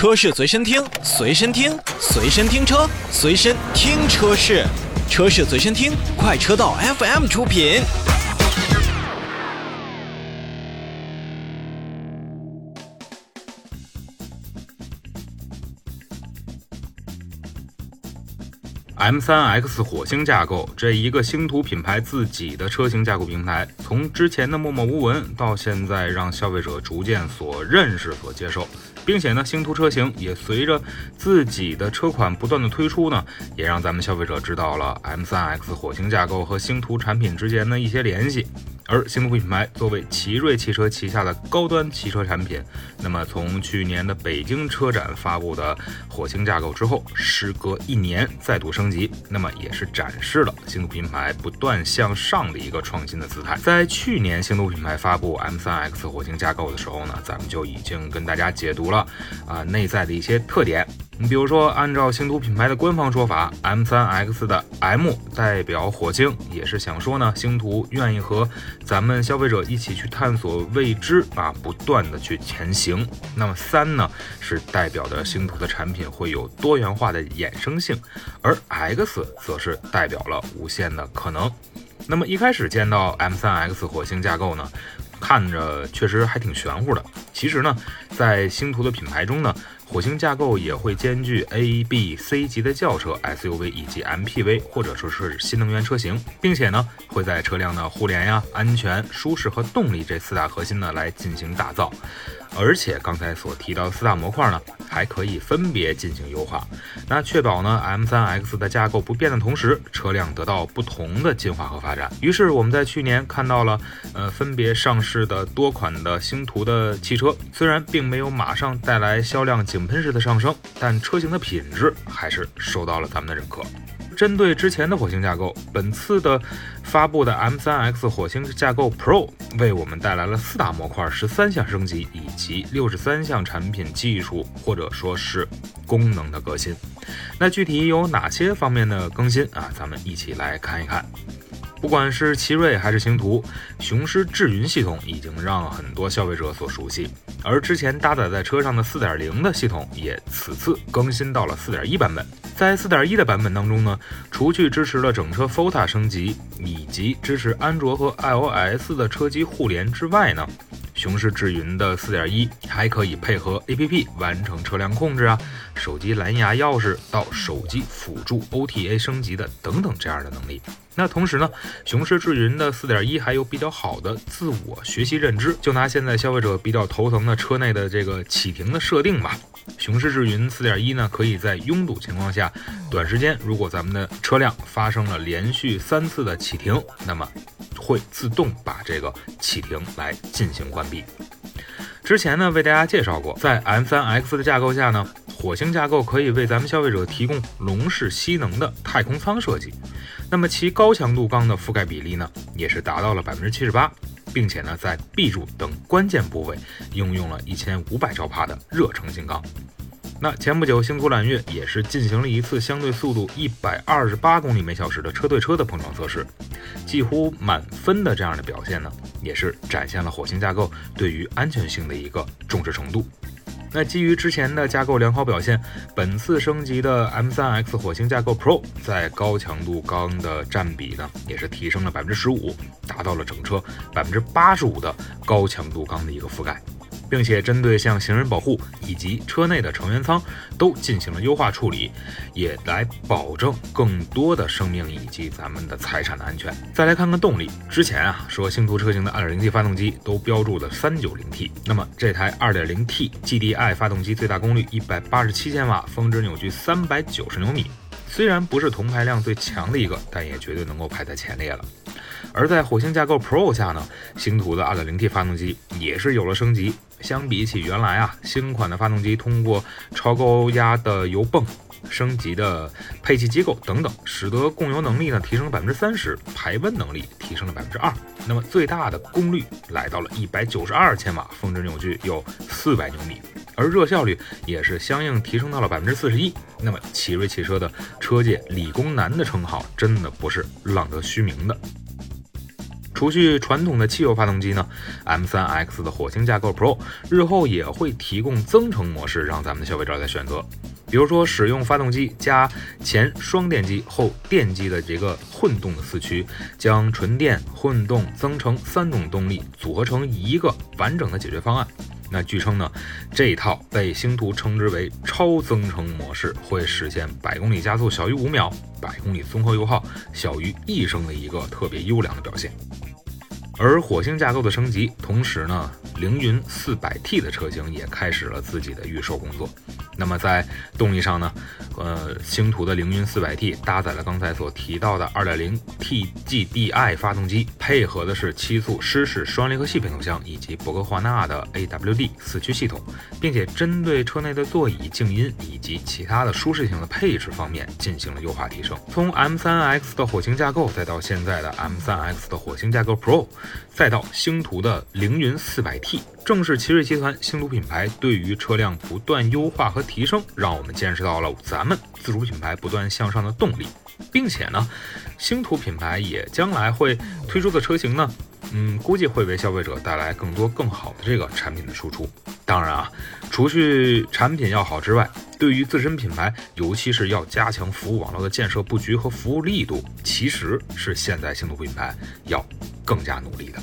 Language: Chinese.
车市随身听，随身听，随身听车，随身听车市，车市随身听，快车道 FM 出品。M3X 火星架构这一个星途品牌自己的车型架构平台，从之前的默默无闻，到现在让消费者逐渐所认识、所接受，并且呢，星途车型也随着自己的车款不断的推出呢，也让咱们消费者知道了 M3X 火星架构和星途产品之间的一些联系。而星途品牌作为奇瑞汽车旗下的高端汽车产品，那么从去年的北京车展发布的火星架构之后，时隔一年再度升级，那么也是展示了星途品牌不断向上的一个创新的姿态。在去年星途品牌发布 M3X 火星架构的时候呢，咱们就已经跟大家解读了啊内在的一些特点。你比如说，按照星途品牌的官方说法，M3X 的 M 代表火星，也是想说呢，星途愿意和咱们消费者一起去探索未知啊，不断的去前行。那么三呢，是代表的星途的产品会有多元化的衍生性，而 X 则是代表了无限的可能。那么一开始见到 M3X 火星架构呢，看着确实还挺玄乎的。其实呢，在星途的品牌中呢。火星架构也会兼具 A、B、C 级的轿车、SUV 以及 MPV，或者说是新能源车型，并且呢会在车辆的互联呀、安全、舒适和动力这四大核心呢来进行打造。而且刚才所提到的四大模块呢，还可以分别进行优化，那确保呢 M3X 的架构不变的同时，车辆得到不同的进化和发展。于是我们在去年看到了，呃，分别上市的多款的星途的汽车，虽然并没有马上带来销量井喷式的上升，但车型的品质还是受到了咱们的认可。针对之前的火星架构，本次的发布的 M3X 火星架构 Pro 为我们带来了四大模块、十三项升级以及六十三项产品技术或者说是功能的革新。那具体有哪些方面的更新啊？咱们一起来看一看。不管是奇瑞还是星途，雄狮智云系统已经让很多消费者所熟悉，而之前搭载在车上的4.0的系统也此次更新到了4.1版本。在4.1的版本当中呢，除去支持了整车 FOTA 升级以及支持安卓和 iOS 的车机互联之外呢，雄狮智云的4.1还可以配合 APP 完成车辆控制啊、手机蓝牙钥匙到手机辅助 OTA 升级的等等这样的能力。那同时呢，雄狮智云的4.1还有比较好的自我学习认知。就拿现在消费者比较头疼的车内的这个启停的设定吧。雄狮智云4.1呢，可以在拥堵情况下，短时间如果咱们的车辆发生了连续三次的启停，那么会自动把这个启停来进行关闭。之前呢，为大家介绍过，在 M3X 的架构下呢，火星架构可以为咱们消费者提供笼式吸能的太空舱设计，那么其高强度钢的覆盖比例呢，也是达到了百分之七十八。并且呢，在 B 柱等关键部位应用了一千五百兆帕的热成型钢。那前不久，星途揽月也是进行了一次相对速度一百二十八公里每小时的车对车的碰撞测试，几乎满分的这样的表现呢，也是展现了火星架构对于安全性的一个重视程度。那基于之前的架构良好表现，本次升级的 M3X 火星架构 Pro 在高强度钢的占比呢，也是提升了百分之十五，达到了整车百分之八十五的高强度钢的一个覆盖。并且针对像行人保护以及车内的成员舱都进行了优化处理，也来保证更多的生命以及咱们的财产的安全。再来看看动力，之前啊说星途车型的 2.0T 发动机都标注了 390T，那么这台 2.0T GDI 发动机最大功率187千瓦，峰值扭矩390牛米，虽然不是同排量最强的一个，但也绝对能够排在前列了。而在火星架构 Pro 下呢，星途的 2.0T 发动机也是有了升级。相比起原来啊，新款的发动机通过超高压的油泵、升级的配气机构等等，使得供油能力呢提升了百分之三十，排温能力提升了百分之二。那么最大的功率来到了一百九十二千瓦，峰值扭矩有四百牛米，而热效率也是相应提升到了百分之四十一。那么奇瑞汽车的车界理工男的称号，真的不是浪得虚名的。除去传统的汽油发动机呢，M3X 的火星架构 Pro 日后也会提供增程模式，让咱们的消费者来选择。比如说，使用发动机加前双电机后电机的这个混动的四驱，将纯电、混动、增程三种动力组合成一个完整的解决方案。那据称呢，这一套被星途称之为超增程模式，会实现百公里加速小于五秒，百公里综合油耗小于一升的一个特别优良的表现。而火星架构的升级，同时呢，凌云四百 T 的车型也开始了自己的预售工作。那么在动力上呢？呃，星途的凌云 400T 搭载了刚才所提到的 2.0TGDI 发动机，配合的是七速湿式双离合器变速箱以及博格华纳的 AWD 四驱系统，并且针对车内的座椅、静音以及其他的舒适性的配置方面进行了优化提升。从 M3X 的火星架构，再到现在的 M3X 的火星架构 Pro，再到星途的凌云 400T。正是奇瑞集团星途品牌对于车辆不断优化和提升，让我们见识到了咱们自主品牌不断向上的动力，并且呢，星途品牌也将来会推出的车型呢，嗯，估计会为消费者带来更多更好的这个产品的输出。当然啊，除去产品要好之外，对于自身品牌，尤其是要加强服务网络的建设布局和服务力度，其实是现在星途品牌要更加努力的。